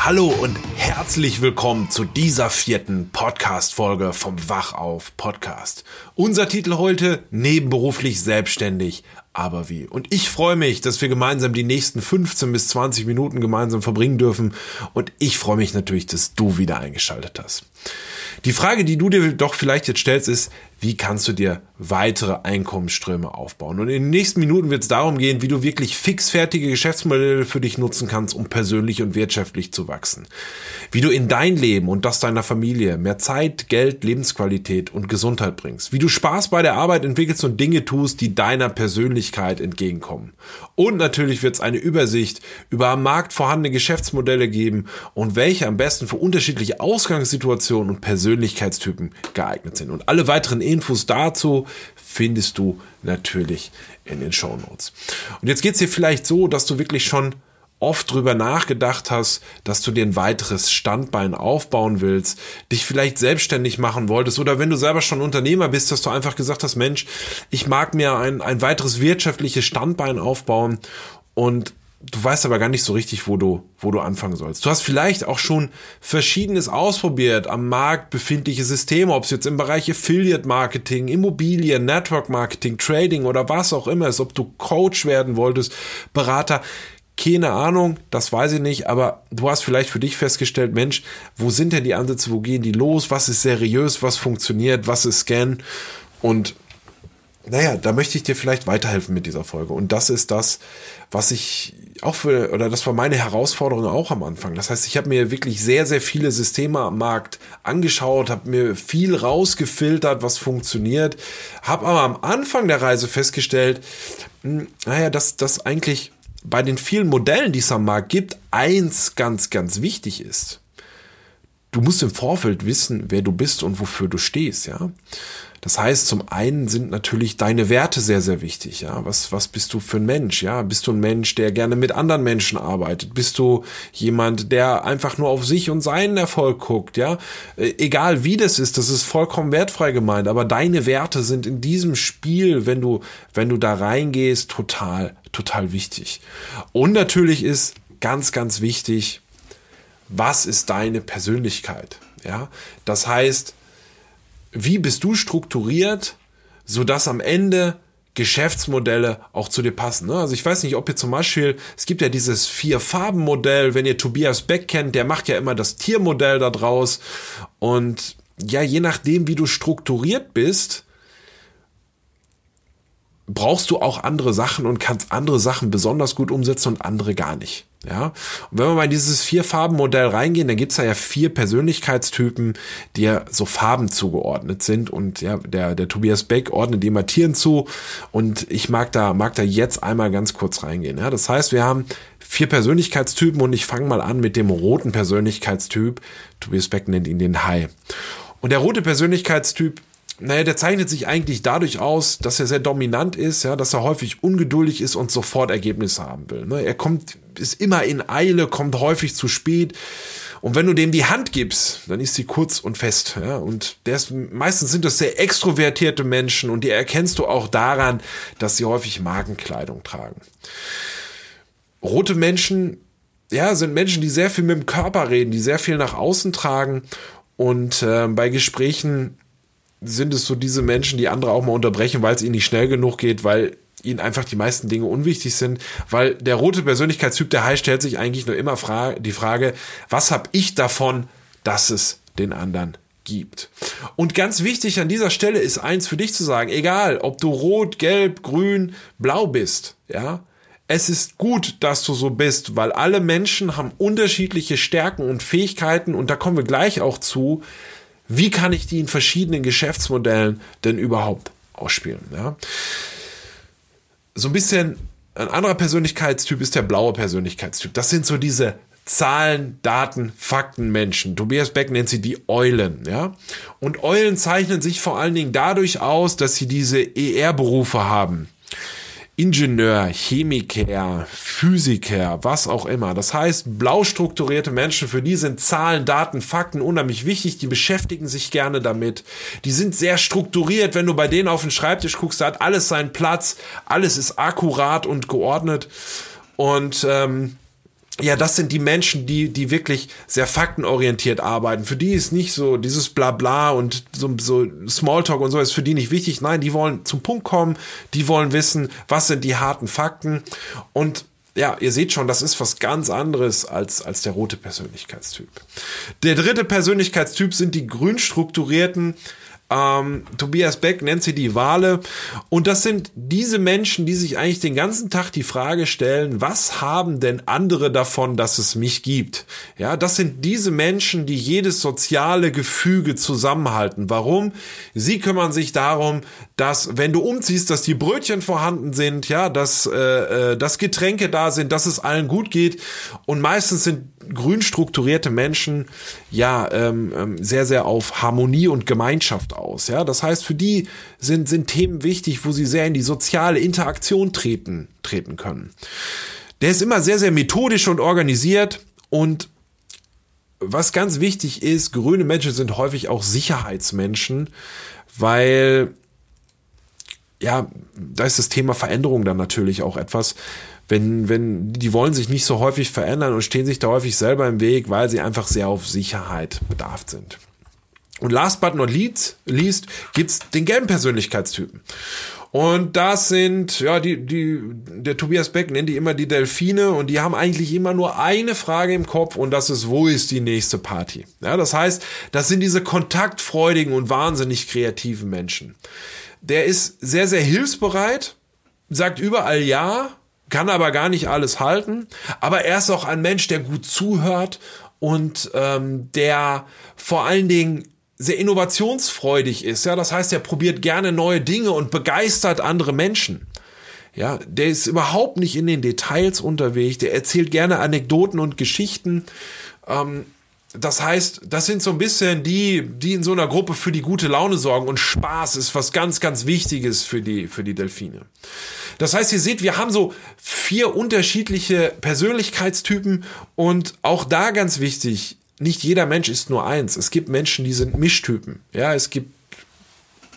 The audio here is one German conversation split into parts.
Hallo und herzlich willkommen zu dieser vierten Podcast-Folge vom Wachauf Podcast. Unser Titel heute nebenberuflich selbstständig, aber wie. Und ich freue mich, dass wir gemeinsam die nächsten 15 bis 20 Minuten gemeinsam verbringen dürfen. Und ich freue mich natürlich, dass du wieder eingeschaltet hast. Die Frage, die du dir doch vielleicht jetzt stellst, ist, wie kannst du dir weitere Einkommensströme aufbauen? Und in den nächsten Minuten wird es darum gehen, wie du wirklich fixfertige Geschäftsmodelle für dich nutzen kannst, um persönlich und wirtschaftlich zu wachsen. Wie du in dein Leben und das deiner Familie mehr Zeit, Geld, Lebensqualität und Gesundheit bringst. Wie du Spaß bei der Arbeit entwickelst und Dinge tust, die deiner Persönlichkeit entgegenkommen. Und natürlich wird es eine Übersicht über am Markt vorhandene Geschäftsmodelle geben und welche am besten für unterschiedliche Ausgangssituationen und Persönlichkeitstypen geeignet sind. Und alle weiteren Infos dazu findest du natürlich in den Show Notes. Und jetzt geht es dir vielleicht so, dass du wirklich schon oft drüber nachgedacht hast, dass du dir ein weiteres Standbein aufbauen willst, dich vielleicht selbstständig machen wolltest oder wenn du selber schon Unternehmer bist, dass du einfach gesagt hast, Mensch, ich mag mir ein, ein weiteres wirtschaftliches Standbein aufbauen und du weißt aber gar nicht so richtig, wo du, wo du anfangen sollst. Du hast vielleicht auch schon Verschiedenes ausprobiert. Am Markt befindliche Systeme, ob es jetzt im Bereich Affiliate Marketing, Immobilien, Network Marketing, Trading oder was auch immer ist, ob du Coach werden wolltest, Berater. Keine Ahnung, das weiß ich nicht, aber du hast vielleicht für dich festgestellt, Mensch, wo sind denn die Ansätze, wo gehen die los, was ist seriös, was funktioniert, was ist Scan? Und naja, da möchte ich dir vielleicht weiterhelfen mit dieser Folge. Und das ist das, was ich auch für, oder das war meine Herausforderung auch am Anfang. Das heißt, ich habe mir wirklich sehr, sehr viele Systeme am Markt angeschaut, habe mir viel rausgefiltert, was funktioniert, habe aber am Anfang der Reise festgestellt, hm, naja, dass das eigentlich bei den vielen Modellen, die es am Markt gibt, eins ganz, ganz wichtig ist. Du musst im Vorfeld wissen, wer du bist und wofür du stehst, ja. Das heißt, zum einen sind natürlich deine Werte sehr, sehr wichtig. Ja, was, was bist du für ein Mensch? Ja, bist du ein Mensch, der gerne mit anderen Menschen arbeitet? Bist du jemand, der einfach nur auf sich und seinen Erfolg guckt? Ja, äh, egal wie das ist, das ist vollkommen wertfrei gemeint. Aber deine Werte sind in diesem Spiel, wenn du, wenn du da reingehst, total, total wichtig. Und natürlich ist ganz, ganz wichtig, was ist deine Persönlichkeit? Ja, das heißt, wie bist du strukturiert, sodass am Ende Geschäftsmodelle auch zu dir passen. Ne? Also ich weiß nicht, ob ihr zum Beispiel, es gibt ja dieses Vier-Farben-Modell, wenn ihr Tobias Beck kennt, der macht ja immer das Tiermodell da draus. Und ja, je nachdem, wie du strukturiert bist, brauchst du auch andere Sachen und kannst andere Sachen besonders gut umsetzen und andere gar nicht. Ja, und wenn wir mal in dieses Vier-Farben-Modell reingehen, dann gibt's da ja vier Persönlichkeitstypen, die ja so Farben zugeordnet sind. Und ja, der, der Tobias Beck ordnet die Mattieren zu. Und ich mag da, mag da jetzt einmal ganz kurz reingehen. Ja, das heißt, wir haben vier Persönlichkeitstypen und ich fange mal an mit dem roten Persönlichkeitstyp. Tobias Beck nennt ihn den High. Und der rote Persönlichkeitstyp naja, der zeichnet sich eigentlich dadurch aus, dass er sehr dominant ist, ja, dass er häufig ungeduldig ist und sofort Ergebnisse haben will. Ne? Er kommt, ist immer in Eile, kommt häufig zu spät. Und wenn du dem die Hand gibst, dann ist sie kurz und fest. Ja? Und der ist, meistens sind das sehr extrovertierte Menschen und die erkennst du auch daran, dass sie häufig Markenkleidung tragen. Rote Menschen, ja, sind Menschen, die sehr viel mit dem Körper reden, die sehr viel nach außen tragen und äh, bei Gesprächen sind es so diese Menschen, die andere auch mal unterbrechen, weil es ihnen nicht schnell genug geht, weil ihnen einfach die meisten Dinge unwichtig sind, weil der rote Persönlichkeitstyp, der High, stellt sich eigentlich nur immer fra die Frage, was habe ich davon, dass es den anderen gibt. Und ganz wichtig an dieser Stelle ist eins für dich zu sagen, egal ob du rot, gelb, grün, blau bist, ja, es ist gut, dass du so bist, weil alle Menschen haben unterschiedliche Stärken und Fähigkeiten und da kommen wir gleich auch zu. Wie kann ich die in verschiedenen Geschäftsmodellen denn überhaupt ausspielen? Ja? So ein bisschen ein anderer Persönlichkeitstyp ist der blaue Persönlichkeitstyp. Das sind so diese Zahlen, Daten, Fakten Menschen. Tobias Beck nennt sie die Eulen, ja. Und Eulen zeichnen sich vor allen Dingen dadurch aus, dass sie diese ER-Berufe haben. Ingenieur, Chemiker, Physiker, was auch immer. Das heißt, blau strukturierte Menschen, für die sind Zahlen, Daten, Fakten unheimlich wichtig. Die beschäftigen sich gerne damit. Die sind sehr strukturiert. Wenn du bei denen auf den Schreibtisch guckst, da hat alles seinen Platz. Alles ist akkurat und geordnet. Und ähm, ja, das sind die Menschen, die, die wirklich sehr faktenorientiert arbeiten. Für die ist nicht so dieses Blabla und so, so Smalltalk und so ist für die nicht wichtig. Nein, die wollen zum Punkt kommen, die wollen wissen, was sind die harten Fakten. Und ja, ihr seht schon, das ist was ganz anderes als, als der rote Persönlichkeitstyp. Der dritte Persönlichkeitstyp sind die grün strukturierten, ähm, Tobias Beck nennt sie die Wale. Und das sind diese Menschen, die sich eigentlich den ganzen Tag die Frage stellen, was haben denn andere davon, dass es mich gibt? Ja, das sind diese Menschen, die jedes soziale Gefüge zusammenhalten. Warum? Sie kümmern sich darum, dass, wenn du umziehst, dass die Brötchen vorhanden sind, ja, dass, äh, äh dass Getränke da sind, dass es allen gut geht. Und meistens sind grün strukturierte Menschen ja ähm, ähm, sehr, sehr auf Harmonie und Gemeinschaft aus. Ja, das heißt, für die sind, sind Themen wichtig, wo sie sehr in die soziale Interaktion treten, treten können. Der ist immer sehr, sehr methodisch und organisiert und was ganz wichtig ist, grüne Menschen sind häufig auch Sicherheitsmenschen, weil ja, da ist das Thema Veränderung dann natürlich auch etwas, wenn, wenn, die wollen sich nicht so häufig verändern und stehen sich da häufig selber im Weg, weil sie einfach sehr auf Sicherheit bedarf sind. Und last but not least, least gibt's den gelben Persönlichkeitstypen. Und das sind, ja, die, die, der Tobias Beck nennt die immer die Delfine und die haben eigentlich immer nur eine Frage im Kopf und das ist, wo ist die nächste Party? Ja, das heißt, das sind diese kontaktfreudigen und wahnsinnig kreativen Menschen. Der ist sehr, sehr hilfsbereit, sagt überall ja, kann aber gar nicht alles halten. Aber er ist auch ein Mensch, der gut zuhört und ähm, der vor allen Dingen sehr innovationsfreudig ist. Ja, das heißt, er probiert gerne neue Dinge und begeistert andere Menschen. Ja, der ist überhaupt nicht in den Details unterwegs. Der erzählt gerne Anekdoten und Geschichten. Ähm, das heißt, das sind so ein bisschen die, die in so einer Gruppe für die gute Laune sorgen und Spaß ist was ganz, ganz Wichtiges für die, für die Delfine. Das heißt, ihr seht, wir haben so vier unterschiedliche Persönlichkeitstypen und auch da ganz wichtig, nicht jeder Mensch ist nur eins. Es gibt Menschen, die sind Mischtypen. Ja, es gibt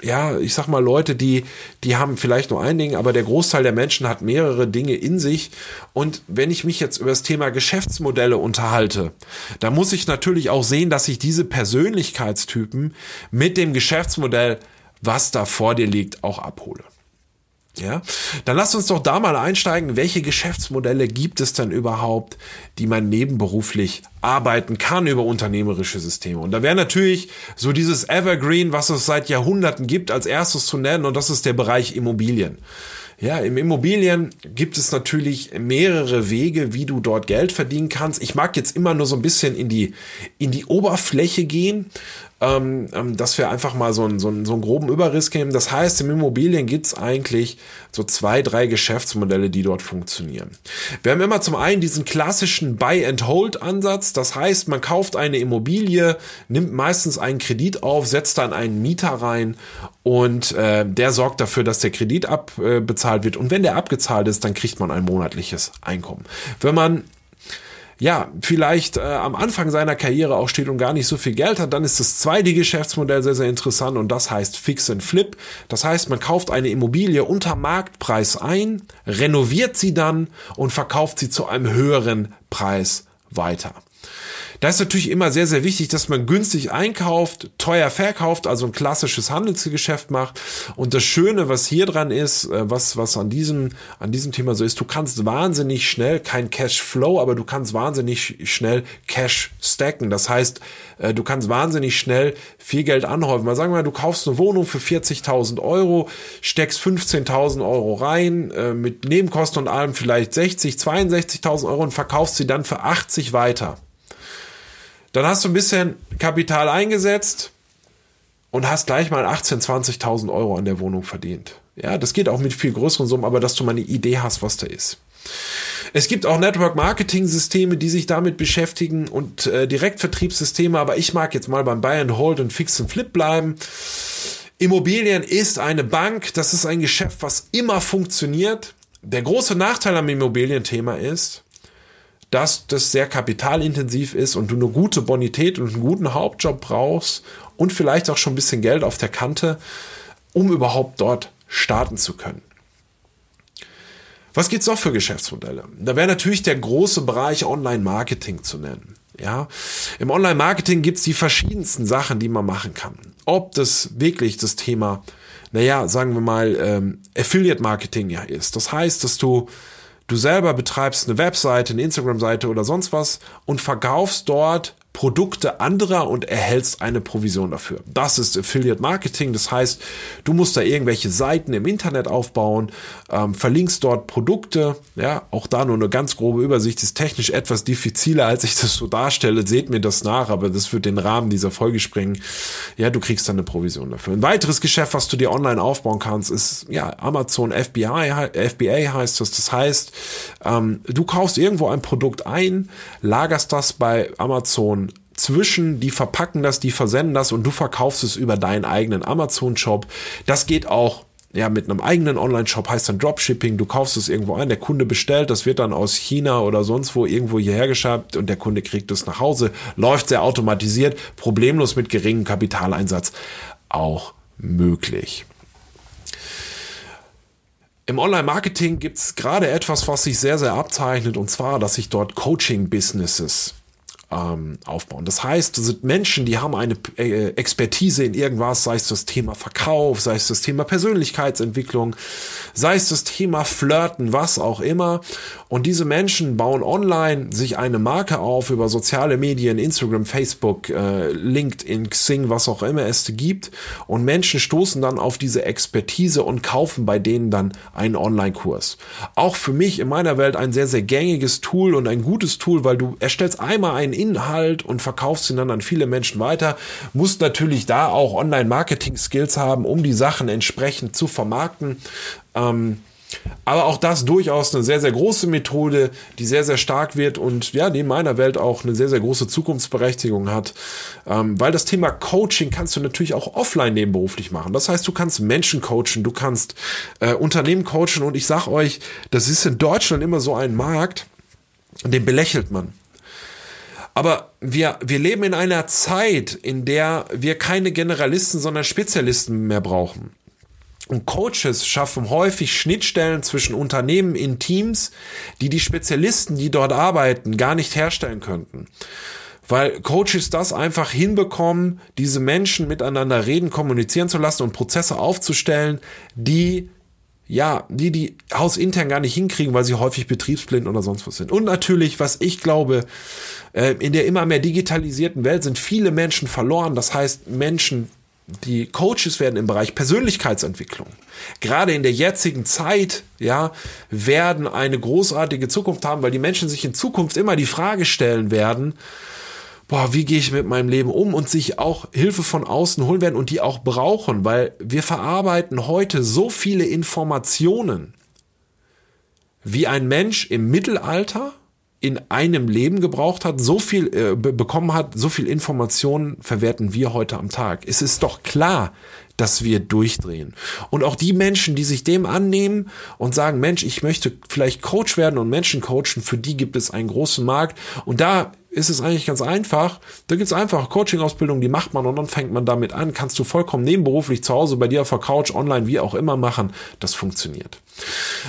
ja, ich sag mal, Leute, die, die haben vielleicht nur ein Ding, aber der Großteil der Menschen hat mehrere Dinge in sich. Und wenn ich mich jetzt über das Thema Geschäftsmodelle unterhalte, da muss ich natürlich auch sehen, dass ich diese Persönlichkeitstypen mit dem Geschäftsmodell, was da vor dir liegt, auch abhole. Ja, dann lasst uns doch da mal einsteigen. Welche Geschäftsmodelle gibt es denn überhaupt, die man nebenberuflich arbeiten kann über unternehmerische Systeme? Und da wäre natürlich so dieses Evergreen, was es seit Jahrhunderten gibt, als erstes zu nennen, und das ist der Bereich Immobilien. Ja, im Immobilien gibt es natürlich mehrere Wege, wie du dort Geld verdienen kannst. Ich mag jetzt immer nur so ein bisschen in die, in die Oberfläche gehen, ähm, ähm, dass wir einfach mal so einen, so, einen, so einen groben Überriss geben. Das heißt, im Immobilien gibt's eigentlich so zwei, drei Geschäftsmodelle, die dort funktionieren. Wir haben immer zum einen diesen klassischen Buy-and-Hold-Ansatz. Das heißt, man kauft eine Immobilie, nimmt meistens einen Kredit auf, setzt dann einen Mieter rein und äh, der sorgt dafür, dass der Kredit abbezahlt äh, wird. Und wenn der abgezahlt ist, dann kriegt man ein monatliches Einkommen. Wenn man ja, vielleicht äh, am Anfang seiner Karriere auch steht und gar nicht so viel Geld hat, dann ist das zweite Geschäftsmodell sehr, sehr interessant und das heißt Fix and Flip. Das heißt, man kauft eine Immobilie unter Marktpreis ein, renoviert sie dann und verkauft sie zu einem höheren Preis weiter. Da ist natürlich immer sehr, sehr wichtig, dass man günstig einkauft, teuer verkauft, also ein klassisches Handelsgeschäft macht. Und das Schöne, was hier dran ist, äh, was, was an diesem, an diesem Thema so ist, du kannst wahnsinnig schnell, kein Cashflow, aber du kannst wahnsinnig schnell Cash stacken. Das heißt, äh, du kannst wahnsinnig schnell viel Geld anhäufen. Mal sagen wir mal, du kaufst eine Wohnung für 40.000 Euro, steckst 15.000 Euro rein, äh, mit Nebenkosten und allem vielleicht 60, 62.000 Euro und verkaufst sie dann für 80 weiter. Dann hast du ein bisschen Kapital eingesetzt und hast gleich mal 18.000, 20.000 Euro an der Wohnung verdient. Ja, das geht auch mit viel größeren Summen, aber dass du mal eine Idee hast, was da ist. Es gibt auch Network-Marketing-Systeme, die sich damit beschäftigen und äh, Direktvertriebssysteme, aber ich mag jetzt mal beim Buy and Hold und Fix and Flip bleiben. Immobilien ist eine Bank, das ist ein Geschäft, was immer funktioniert. Der große Nachteil am Immobilienthema ist, dass das sehr kapitalintensiv ist und du eine gute Bonität und einen guten Hauptjob brauchst und vielleicht auch schon ein bisschen Geld auf der Kante, um überhaupt dort starten zu können. Was gibt's noch für Geschäftsmodelle? Da wäre natürlich der große Bereich Online-Marketing zu nennen. Ja, im Online-Marketing gibt's die verschiedensten Sachen, die man machen kann. Ob das wirklich das Thema, naja, sagen wir mal, ähm, Affiliate-Marketing ja ist. Das heißt, dass du du selber betreibst eine Webseite, eine Instagram-Seite oder sonst was und verkaufst dort Produkte anderer und erhältst eine Provision dafür. Das ist Affiliate Marketing. Das heißt, du musst da irgendwelche Seiten im Internet aufbauen, ähm, verlinkst dort Produkte. Ja, auch da nur eine ganz grobe Übersicht ist technisch etwas diffiziler, als ich das so darstelle. Seht mir das nach, aber das wird den Rahmen dieser Folge sprengen. Ja, du kriegst dann eine Provision dafür. Ein weiteres Geschäft, was du dir online aufbauen kannst, ist ja Amazon FBI, FBA heißt das. Das heißt, ähm, du kaufst irgendwo ein Produkt ein, lagerst das bei Amazon zwischen, die verpacken das, die versenden das und du verkaufst es über deinen eigenen Amazon-Shop. Das geht auch ja, mit einem eigenen Online-Shop heißt dann Dropshipping. Du kaufst es irgendwo ein, der Kunde bestellt, das wird dann aus China oder sonst wo irgendwo hierher geschafft und der Kunde kriegt es nach Hause. Läuft sehr automatisiert, problemlos mit geringem Kapitaleinsatz auch möglich. Im Online-Marketing gibt es gerade etwas, was sich sehr, sehr abzeichnet, und zwar, dass sich dort Coaching-Businesses ähm, aufbauen. Das heißt, das sind Menschen, die haben eine äh, Expertise in irgendwas, sei es das Thema Verkauf, sei es das Thema Persönlichkeitsentwicklung, sei es das Thema Flirten, was auch immer. Und diese Menschen bauen online sich eine Marke auf über soziale Medien, Instagram, Facebook, äh, LinkedIn, Xing, was auch immer es gibt. Und Menschen stoßen dann auf diese Expertise und kaufen bei denen dann einen Online-Kurs. Auch für mich in meiner Welt ein sehr, sehr gängiges Tool und ein gutes Tool, weil du erstellst einmal einen Inhalt und verkaufst ihn dann an viele Menschen weiter. Musst natürlich da auch Online-Marketing-Skills haben, um die Sachen entsprechend zu vermarkten. Ähm, aber auch das durchaus eine sehr, sehr große Methode, die sehr, sehr stark wird und ja, in meiner Welt auch eine sehr, sehr große Zukunftsberechtigung hat. Ähm, weil das Thema Coaching kannst du natürlich auch offline nebenberuflich machen. Das heißt, du kannst Menschen coachen, du kannst äh, Unternehmen coachen und ich sag euch, das ist in Deutschland immer so ein Markt, den belächelt man. Aber wir, wir leben in einer Zeit, in der wir keine Generalisten, sondern Spezialisten mehr brauchen. Und Coaches schaffen häufig Schnittstellen zwischen Unternehmen in Teams, die die Spezialisten, die dort arbeiten, gar nicht herstellen könnten. Weil Coaches das einfach hinbekommen, diese Menschen miteinander reden, kommunizieren zu lassen und Prozesse aufzustellen, die ja, die die hausintern gar nicht hinkriegen, weil sie häufig betriebsblind oder sonst was sind. Und natürlich, was ich glaube, äh, in der immer mehr digitalisierten Welt sind viele Menschen verloren. Das heißt, Menschen, die Coaches werden im Bereich Persönlichkeitsentwicklung. Gerade in der jetzigen Zeit, ja, werden eine großartige Zukunft haben, weil die Menschen sich in Zukunft immer die Frage stellen werden, boah, wie gehe ich mit meinem Leben um und sich auch Hilfe von außen holen werden und die auch brauchen, weil wir verarbeiten heute so viele Informationen, wie ein Mensch im Mittelalter in einem Leben gebraucht hat, so viel äh, bekommen hat, so viel Informationen verwerten wir heute am Tag. Es ist doch klar, dass wir durchdrehen. Und auch die Menschen, die sich dem annehmen und sagen, Mensch, ich möchte vielleicht Coach werden und Menschen coachen, für die gibt es einen großen Markt. Und da ist es eigentlich ganz einfach. Da gibt's einfach Coaching-Ausbildung, die macht man und dann fängt man damit an. Kannst du vollkommen nebenberuflich zu Hause bei dir auf der Couch, online, wie auch immer machen. Das funktioniert.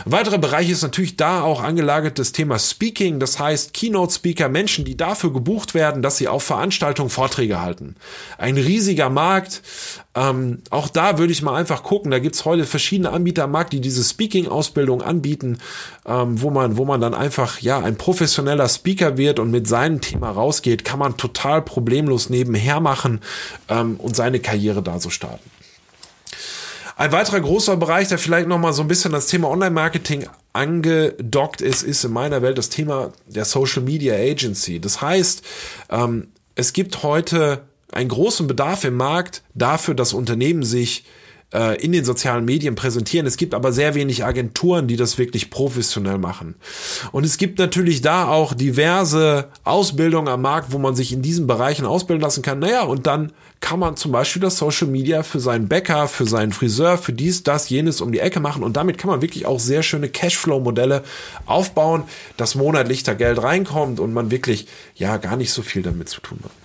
Ein weiterer Bereich ist natürlich da auch angelagert das Thema Speaking, das heißt Keynote-Speaker, Menschen, die dafür gebucht werden, dass sie auf Veranstaltungen Vorträge halten. Ein riesiger Markt. Ähm, auch da würde ich mal einfach gucken. Da gibt's heute verschiedene Anbieter am Markt, die diese Speaking-Ausbildung anbieten, ähm, wo man, wo man dann einfach ja ein professioneller Speaker wird und mit seinem Thema rausgeht, kann man total problemlos nebenher machen ähm, und seine Karriere da so starten. Ein weiterer großer Bereich, der vielleicht nochmal so ein bisschen das Thema Online-Marketing angedockt ist, ist in meiner Welt das Thema der Social Media Agency. Das heißt, ähm, es gibt heute einen großen Bedarf im Markt dafür, dass Unternehmen sich äh, in den sozialen Medien präsentieren. Es gibt aber sehr wenig Agenturen, die das wirklich professionell machen. Und es gibt natürlich da auch diverse Ausbildungen am Markt, wo man sich in diesen Bereichen ausbilden lassen kann. Naja, und dann kann man zum Beispiel das Social Media für seinen Bäcker, für seinen Friseur, für dies, das, jenes um die Ecke machen. Und damit kann man wirklich auch sehr schöne Cashflow-Modelle aufbauen, dass monatlich da Geld reinkommt und man wirklich ja gar nicht so viel damit zu tun hat.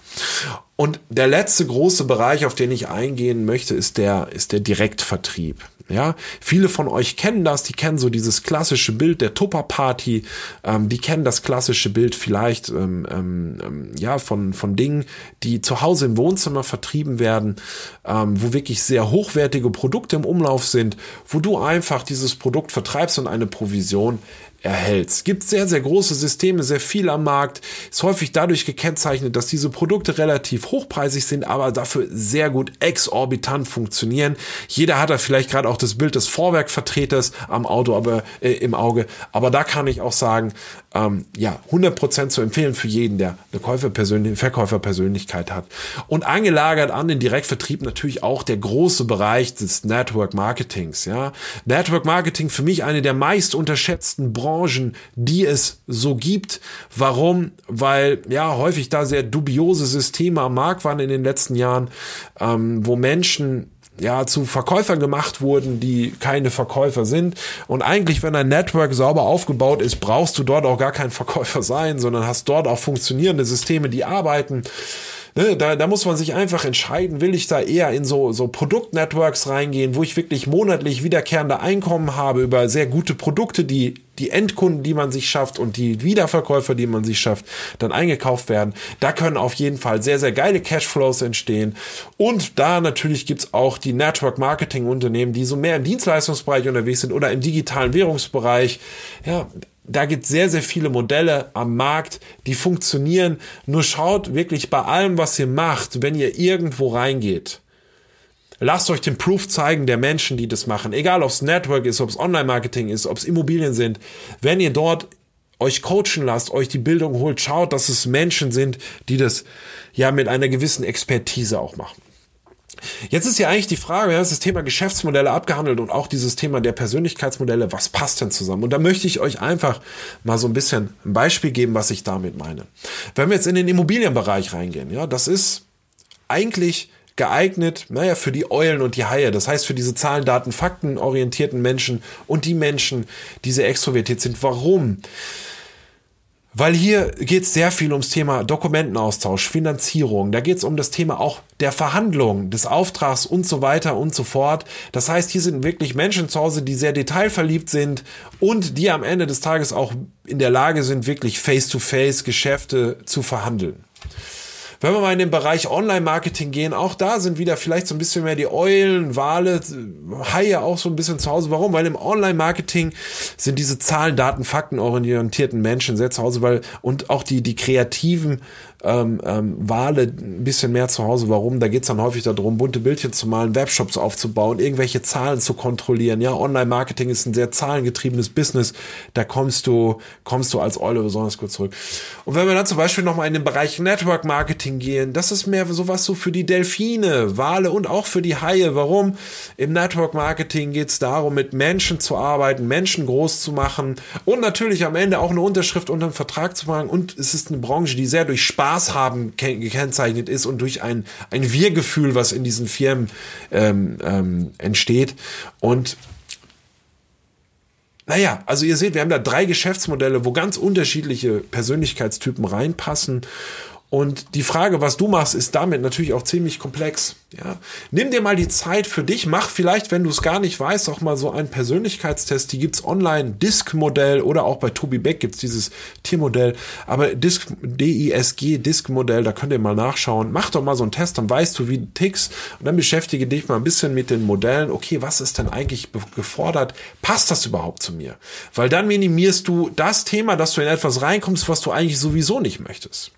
Und der letzte große Bereich, auf den ich eingehen möchte, ist der, ist der Direktvertrieb. Ja, viele von euch kennen das, die kennen so dieses klassische Bild der Tupper-Party, ähm, die kennen das klassische Bild vielleicht ähm, ähm, ähm, ja von von Dingen, die zu Hause im Wohnzimmer vertrieben werden, ähm, wo wirklich sehr hochwertige Produkte im Umlauf sind, wo du einfach dieses Produkt vertreibst und eine Provision erhältst. Gibt sehr, sehr große Systeme, sehr viel am Markt. Ist häufig dadurch gekennzeichnet, dass diese Produkte relativ hochpreisig sind, aber dafür sehr gut exorbitant funktionieren. Jeder hat da vielleicht gerade auch das Bild des Vorwerkvertreters am Auto, aber äh, im Auge. Aber da kann ich auch sagen, ähm, ja, 100% zu empfehlen für jeden, der eine Käuferpersönlich Verkäuferpersönlichkeit hat. Und angelagert an den Direktvertrieb natürlich auch der große Bereich des Network Marketings. Ja, Network Marketing für mich eine der meist unterschätzten Branchen, die es so gibt. Warum? Weil ja häufig da sehr dubiose Systeme am Markt waren in den letzten Jahren, ähm, wo Menschen ja, zu Verkäufern gemacht wurden, die keine Verkäufer sind. Und eigentlich, wenn ein Network sauber aufgebaut ist, brauchst du dort auch gar kein Verkäufer sein, sondern hast dort auch funktionierende Systeme, die arbeiten. Ne, da, da muss man sich einfach entscheiden, will ich da eher in so, so Produktnetworks reingehen, wo ich wirklich monatlich wiederkehrende Einkommen habe über sehr gute Produkte, die die Endkunden, die man sich schafft und die Wiederverkäufer, die man sich schafft, dann eingekauft werden. Da können auf jeden Fall sehr, sehr geile Cashflows entstehen. Und da natürlich gibt's auch die Network Marketing Unternehmen, die so mehr im Dienstleistungsbereich unterwegs sind oder im digitalen Währungsbereich. Ja, da gibt es sehr, sehr viele Modelle am Markt, die funktionieren. Nur schaut wirklich bei allem, was ihr macht, wenn ihr irgendwo reingeht. Lasst euch den Proof zeigen der Menschen, die das machen. Egal, ob es Network ist, ob es Online-Marketing ist, ob es Immobilien sind. Wenn ihr dort euch coachen lasst, euch die Bildung holt, schaut, dass es Menschen sind, die das ja mit einer gewissen Expertise auch machen. Jetzt ist ja eigentlich die Frage, ja, das Thema Geschäftsmodelle abgehandelt und auch dieses Thema der Persönlichkeitsmodelle, was passt denn zusammen? Und da möchte ich euch einfach mal so ein bisschen ein Beispiel geben, was ich damit meine. Wenn wir jetzt in den Immobilienbereich reingehen, ja, das ist eigentlich geeignet, naja, für die Eulen und die Haie. Das heißt, für diese Zahlen, Daten, Fakten orientierten Menschen und die Menschen, die sehr extrovertiert sind. Warum? Weil hier geht es sehr viel ums Thema Dokumentenaustausch, Finanzierung. Da geht es um das Thema auch der Verhandlung, des Auftrags und so weiter und so fort. Das heißt, hier sind wirklich Menschen zu Hause, die sehr detailverliebt sind und die am Ende des Tages auch in der Lage sind, wirklich face-to-face -face Geschäfte zu verhandeln. Wenn wir mal in den Bereich Online-Marketing gehen, auch da sind wieder vielleicht so ein bisschen mehr die Eulen, Wale, Haie auch so ein bisschen zu Hause. Warum? Weil im Online-Marketing sind diese Zahlen, Daten, Fakten orientierten Menschen sehr zu Hause, weil und auch die, die kreativen ähm, ähm, Wale ein bisschen mehr zu Hause. Warum? Da geht's dann häufig darum, bunte Bildchen zu malen, Webshops aufzubauen, irgendwelche Zahlen zu kontrollieren. Ja, Online-Marketing ist ein sehr zahlengetriebenes Business. Da kommst du, kommst du als Eule besonders gut zurück. Und wenn wir dann zum Beispiel nochmal in den Bereich Network Marketing gehen, das ist mehr sowas so für die Delfine, Wale und auch für die Haie. Warum? Im Network Marketing geht's darum, mit Menschen zu arbeiten, Menschen groß zu machen und natürlich am Ende auch eine Unterschrift unter einen Vertrag zu machen. Und es ist eine Branche, die sehr durch Spaß haben gekennzeichnet ist und durch ein, ein Wir-Gefühl, was in diesen Firmen ähm, ähm, entsteht. Und Naja, also ihr seht, wir haben da drei Geschäftsmodelle, wo ganz unterschiedliche Persönlichkeitstypen reinpassen. Und die Frage, was du machst, ist damit natürlich auch ziemlich komplex. Ja, nimm dir mal die Zeit für dich, mach vielleicht, wenn du es gar nicht weißt, auch mal so einen Persönlichkeitstest. Die gibt's online, Disk-Modell oder auch bei Tobi Beck gibt's dieses Tiermodell. Aber Disk, DISG, Disk-Modell, da könnt ihr mal nachschauen. Mach doch mal so einen Test, dann weißt du, wie du tickst. Und dann beschäftige dich mal ein bisschen mit den Modellen. Okay, was ist denn eigentlich gefordert? Passt das überhaupt zu mir? Weil dann minimierst du das Thema, dass du in etwas reinkommst, was du eigentlich sowieso nicht möchtest.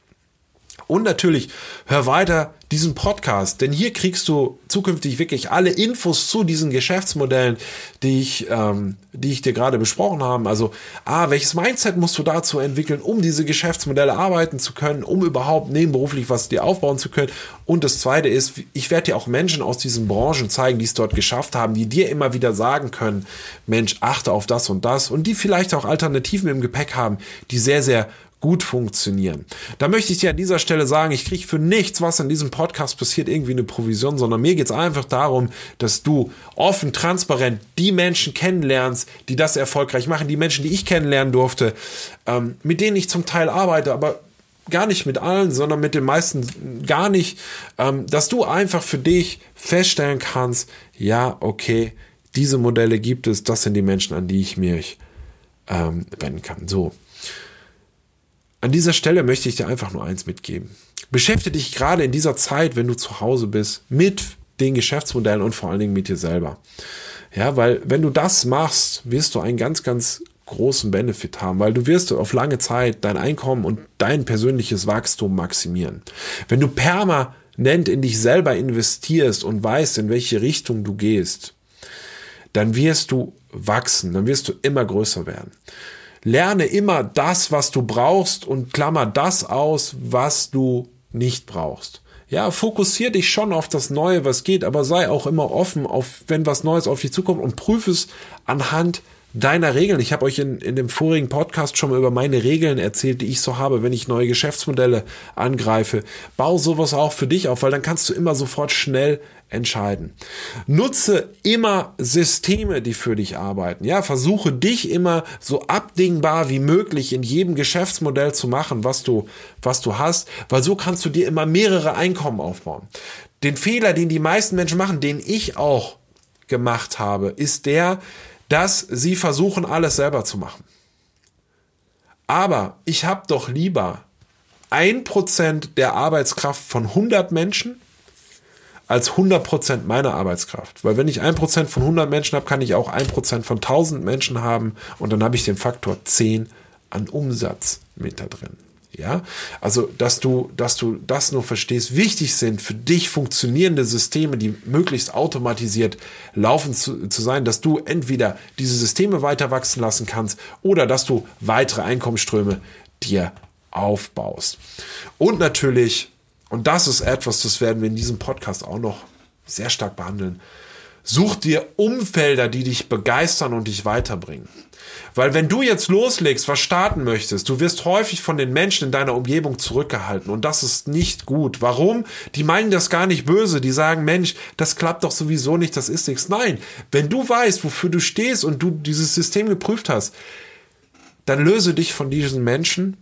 Und natürlich hör weiter diesen Podcast, denn hier kriegst du zukünftig wirklich alle Infos zu diesen Geschäftsmodellen, die ich, ähm, die ich dir gerade besprochen habe. Also, ah, welches Mindset musst du dazu entwickeln, um diese Geschäftsmodelle arbeiten zu können, um überhaupt nebenberuflich was dir aufbauen zu können. Und das Zweite ist, ich werde dir auch Menschen aus diesen Branchen zeigen, die es dort geschafft haben, die dir immer wieder sagen können, Mensch, achte auf das und das und die vielleicht auch Alternativen im Gepäck haben, die sehr, sehr gut funktionieren. Da möchte ich dir an dieser Stelle sagen, ich kriege für nichts, was in diesem Podcast passiert, irgendwie eine Provision, sondern mir geht es einfach darum, dass du offen, transparent die Menschen kennenlernst, die das erfolgreich machen, die Menschen, die ich kennenlernen durfte, ähm, mit denen ich zum Teil arbeite, aber gar nicht mit allen, sondern mit den meisten gar nicht, ähm, dass du einfach für dich feststellen kannst, ja, okay, diese Modelle gibt es, das sind die Menschen, an die ich mich ähm, wenden kann. So. An dieser Stelle möchte ich dir einfach nur eins mitgeben. Beschäftige dich gerade in dieser Zeit, wenn du zu Hause bist, mit den Geschäftsmodellen und vor allen Dingen mit dir selber. Ja, weil wenn du das machst, wirst du einen ganz, ganz großen Benefit haben, weil du wirst auf lange Zeit dein Einkommen und dein persönliches Wachstum maximieren. Wenn du permanent in dich selber investierst und weißt, in welche Richtung du gehst, dann wirst du wachsen, dann wirst du immer größer werden. Lerne immer das, was du brauchst und klammer das aus, was du nicht brauchst. Ja, fokussier dich schon auf das Neue, was geht, aber sei auch immer offen, auf, wenn was Neues auf dich zukommt und prüfe es anhand deiner Regeln. Ich habe euch in, in dem vorigen Podcast schon mal über meine Regeln erzählt, die ich so habe, wenn ich neue Geschäftsmodelle angreife. Bau sowas auch für dich auf, weil dann kannst du immer sofort schnell entscheiden. Nutze immer Systeme, die für dich arbeiten. Ja, versuche dich immer so abdingbar wie möglich in jedem Geschäftsmodell zu machen, was du, was du hast, weil so kannst du dir immer mehrere Einkommen aufbauen. Den Fehler, den die meisten Menschen machen, den ich auch gemacht habe, ist der, dass sie versuchen, alles selber zu machen. Aber ich habe doch lieber ein Prozent der Arbeitskraft von 100 Menschen als 100% meiner Arbeitskraft. Weil wenn ich 1% von 100 Menschen habe, kann ich auch 1% von 1000 Menschen haben und dann habe ich den Faktor 10 an Umsatz mit da drin. Ja, also, dass du, dass du das nur verstehst. Wichtig sind für dich funktionierende Systeme, die möglichst automatisiert laufen zu, zu sein, dass du entweder diese Systeme weiter wachsen lassen kannst oder dass du weitere Einkommensströme dir aufbaust. Und natürlich und das ist etwas, das werden wir in diesem Podcast auch noch sehr stark behandeln. Such dir Umfelder, die dich begeistern und dich weiterbringen. Weil wenn du jetzt loslegst, was starten möchtest, du wirst häufig von den Menschen in deiner Umgebung zurückgehalten und das ist nicht gut. Warum? Die meinen das gar nicht böse. Die sagen, Mensch, das klappt doch sowieso nicht, das ist nichts. Nein, wenn du weißt, wofür du stehst und du dieses System geprüft hast, dann löse dich von diesen Menschen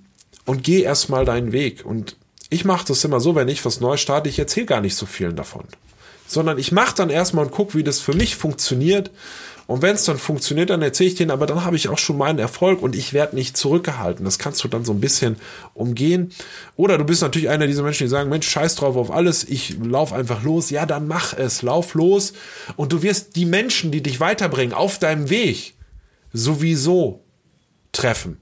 und geh erstmal deinen Weg und ich mache das immer so, wenn ich was neu starte, ich erzähle gar nicht so vielen davon. Sondern ich mache dann erstmal und gucke, wie das für mich funktioniert. Und wenn es dann funktioniert, dann erzähle ich denen, aber dann habe ich auch schon meinen Erfolg und ich werde nicht zurückgehalten. Das kannst du dann so ein bisschen umgehen. Oder du bist natürlich einer dieser Menschen, die sagen, Mensch, scheiß drauf auf alles, ich lauf einfach los. Ja, dann mach es, lauf los. Und du wirst die Menschen, die dich weiterbringen, auf deinem Weg sowieso treffen.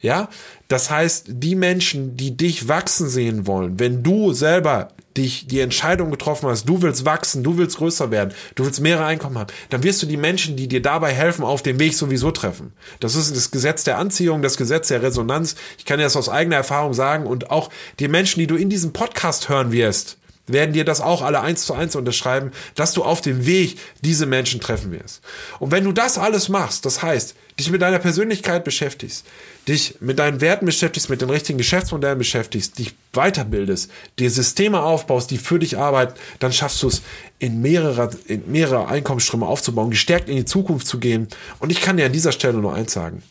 Ja, das heißt, die Menschen, die dich wachsen sehen wollen, wenn du selber dich die Entscheidung getroffen hast, du willst wachsen, du willst größer werden, du willst mehrere Einkommen haben, dann wirst du die Menschen, die dir dabei helfen, auf dem Weg sowieso treffen. Das ist das Gesetz der Anziehung, das Gesetz der Resonanz. Ich kann dir das aus eigener Erfahrung sagen und auch die Menschen, die du in diesem Podcast hören wirst, werden dir das auch alle eins zu eins unterschreiben, dass du auf dem Weg diese Menschen treffen wirst. Und wenn du das alles machst, das heißt, dich mit deiner Persönlichkeit beschäftigst, dich mit deinen Werten beschäftigst, mit den richtigen Geschäftsmodellen beschäftigst, dich weiterbildest, dir Systeme aufbaust, die für dich arbeiten, dann schaffst du es, in mehrere, in mehrere Einkommensströme aufzubauen, gestärkt in die Zukunft zu gehen. Und ich kann dir an dieser Stelle nur eins sagen.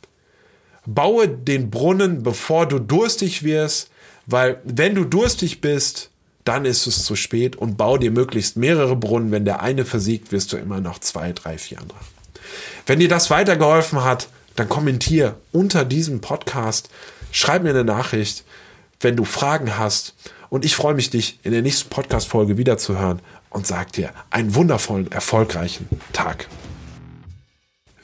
Baue den Brunnen, bevor du durstig wirst, weil wenn du durstig bist, dann ist es zu spät und bau dir möglichst mehrere Brunnen. Wenn der eine versiegt, wirst du immer noch zwei, drei, vier andere. Wenn dir das weitergeholfen hat, dann kommentier unter diesem Podcast, schreib mir eine Nachricht, wenn du Fragen hast. Und ich freue mich, dich in der nächsten Podcast-Folge wiederzuhören und sag dir einen wundervollen, erfolgreichen Tag.